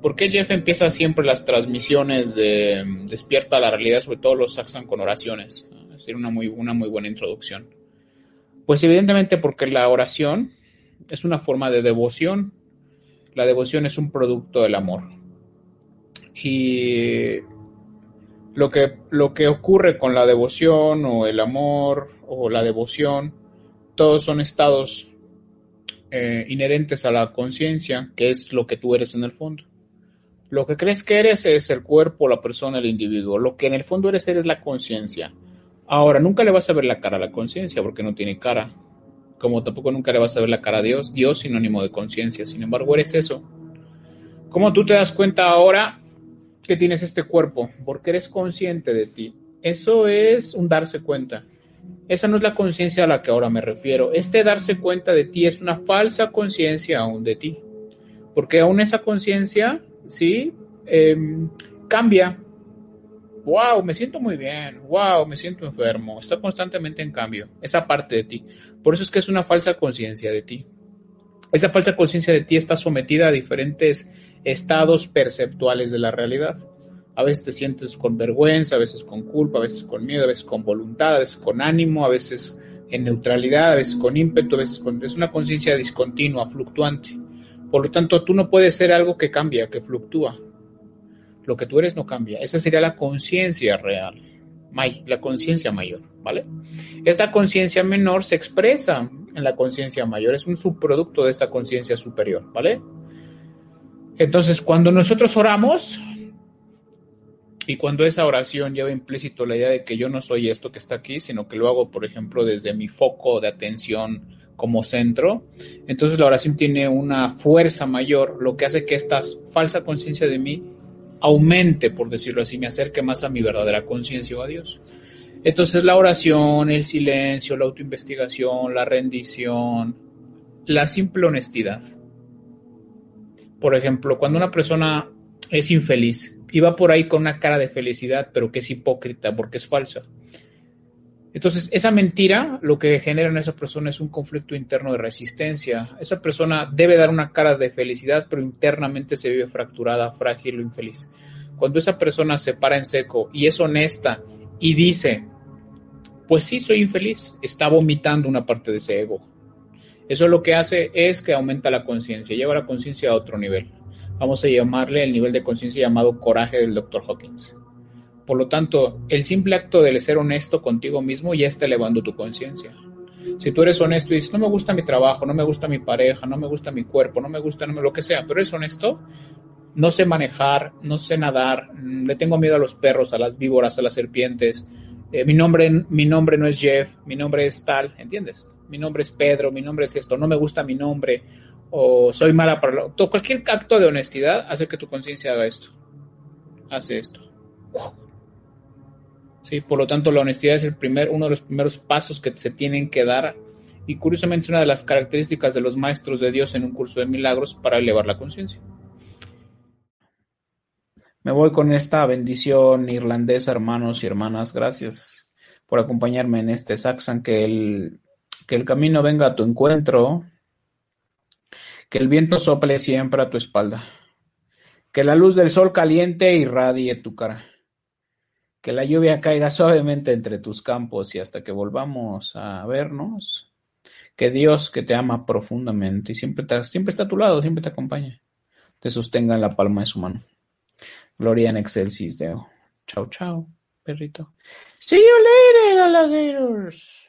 ¿Por qué Jeff empieza siempre las transmisiones de Despierta la realidad, sobre todo los saxan con oraciones? Es decir, una muy, una muy buena introducción. Pues evidentemente porque la oración es una forma de devoción. La devoción es un producto del amor. Y lo que, lo que ocurre con la devoción o el amor o la devoción, todos son estados eh, inherentes a la conciencia, que es lo que tú eres en el fondo. Lo que crees que eres es el cuerpo, la persona, el individuo. Lo que en el fondo eres eres la conciencia. Ahora, nunca le vas a ver la cara a la conciencia porque no tiene cara. Como tampoco nunca le vas a ver la cara a Dios. Dios sinónimo de conciencia. Sin embargo, eres eso. ¿Cómo tú te das cuenta ahora que tienes este cuerpo? Porque eres consciente de ti. Eso es un darse cuenta. Esa no es la conciencia a la que ahora me refiero. Este darse cuenta de ti es una falsa conciencia aún de ti. Porque aún esa conciencia, ¿sí? Em, cambia. Wow, me siento muy bien. Wow, me siento enfermo. Está constantemente en cambio. Esa parte de ti. Por eso es que es una falsa conciencia de ti. Esa falsa conciencia de ti está sometida a diferentes estados perceptuales de la realidad. A veces te sientes con vergüenza, a veces con culpa, a veces con miedo, a veces con voluntad, a veces con ánimo, a veces en neutralidad, a veces con ímpetu, a veces con... Es una conciencia discontinua, fluctuante. Por lo tanto, tú no puedes ser algo que cambia, que fluctúa. Lo que tú eres no cambia. Esa sería la conciencia real, la conciencia mayor, ¿vale? Esta conciencia menor se expresa en la conciencia mayor, es un subproducto de esta conciencia superior, ¿vale? Entonces, cuando nosotros oramos, y cuando esa oración lleva implícito la idea de que yo no soy esto que está aquí, sino que lo hago, por ejemplo, desde mi foco de atención como centro, entonces la oración tiene una fuerza mayor, lo que hace que esta falsa conciencia de mí aumente, por decirlo así, me acerque más a mi verdadera conciencia o a Dios. Entonces la oración, el silencio, la autoinvestigación, la rendición, la simple honestidad. Por ejemplo, cuando una persona es infeliz, va por ahí con una cara de felicidad, pero que es hipócrita porque es falsa. Entonces, esa mentira lo que genera en esa persona es un conflicto interno de resistencia. Esa persona debe dar una cara de felicidad, pero internamente se vive fracturada, frágil o infeliz. Cuando esa persona se para en seco y es honesta y dice, pues sí, soy infeliz, está vomitando una parte de ese ego. Eso lo que hace es que aumenta la conciencia, lleva la conciencia a otro nivel vamos a llamarle el nivel de conciencia llamado coraje del Dr. Hawkins. Por lo tanto, el simple acto de ser honesto contigo mismo ya está elevando tu conciencia. Si tú eres honesto y dices, no me gusta mi trabajo, no me gusta mi pareja, no me gusta mi cuerpo, no me gusta lo que sea, pero eres honesto, no sé manejar, no sé nadar, mm, le tengo miedo a los perros, a las víboras, a las serpientes, eh, mi, nombre, mi nombre no es Jeff, mi nombre es tal, ¿entiendes? Mi nombre es Pedro, mi nombre es esto, no me gusta mi nombre, o soy mala para lo... Cualquier acto de honestidad hace que tu conciencia haga esto. Hace esto. Sí, por lo tanto, la honestidad es el primer, uno de los primeros pasos que se tienen que dar. Y curiosamente, una de las características de los maestros de Dios en un curso de milagros para elevar la conciencia. Me voy con esta bendición irlandesa, hermanos y hermanas. Gracias por acompañarme en este Saxon. Que el, que el camino venga a tu encuentro que el viento sople siempre a tu espalda. Que la luz del sol caliente irradie tu cara. Que la lluvia caiga suavemente entre tus campos y hasta que volvamos a vernos. Que Dios, que te ama profundamente y siempre, siempre está a tu lado, siempre te acompaña, te sostenga en la palma de su mano. Gloria en excelsis Deo. Chao, chao, perrito. See you later, alligators.